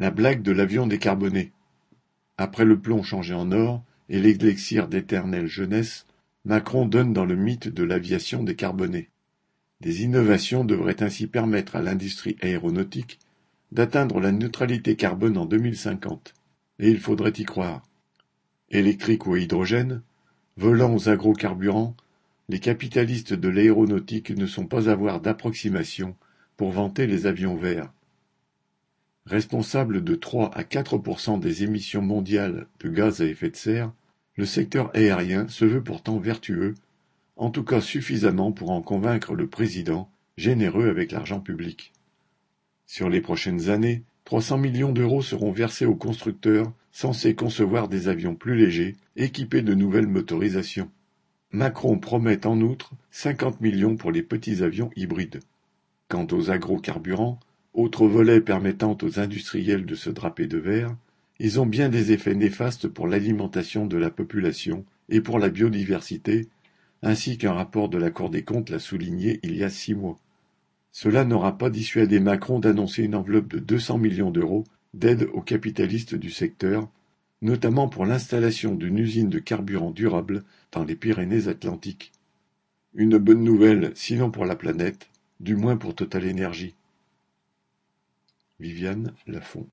La blague de l'avion décarboné. Après le plomb changé en or et l'élixir d'éternelle jeunesse, Macron donne dans le mythe de l'aviation décarbonée. Des innovations devraient ainsi permettre à l'industrie aéronautique d'atteindre la neutralité carbone en 2050. Et il faudrait y croire. Électrique ou à hydrogène, volant aux agrocarburants, les capitalistes de l'aéronautique ne sont pas à voir d'approximation pour vanter les avions verts. Responsable de 3 à 4% des émissions mondiales de gaz à effet de serre, le secteur aérien se veut pourtant vertueux, en tout cas suffisamment pour en convaincre le président, généreux avec l'argent public. Sur les prochaines années, 300 millions d'euros seront versés aux constructeurs censés concevoir des avions plus légers, équipés de nouvelles motorisations. Macron promet en outre 50 millions pour les petits avions hybrides. Quant aux agrocarburants, autre volet permettant aux industriels de se draper de verre, ils ont bien des effets néfastes pour l'alimentation de la population et pour la biodiversité, ainsi qu'un rapport de la Cour des comptes l'a souligné il y a six mois. Cela n'aura pas dissuadé Macron d'annoncer une enveloppe de 200 millions d'euros d'aide aux capitalistes du secteur, notamment pour l'installation d'une usine de carburant durable dans les Pyrénées-Atlantiques. Une bonne nouvelle, sinon pour la planète, du moins pour Total Énergie. Viviane Lafont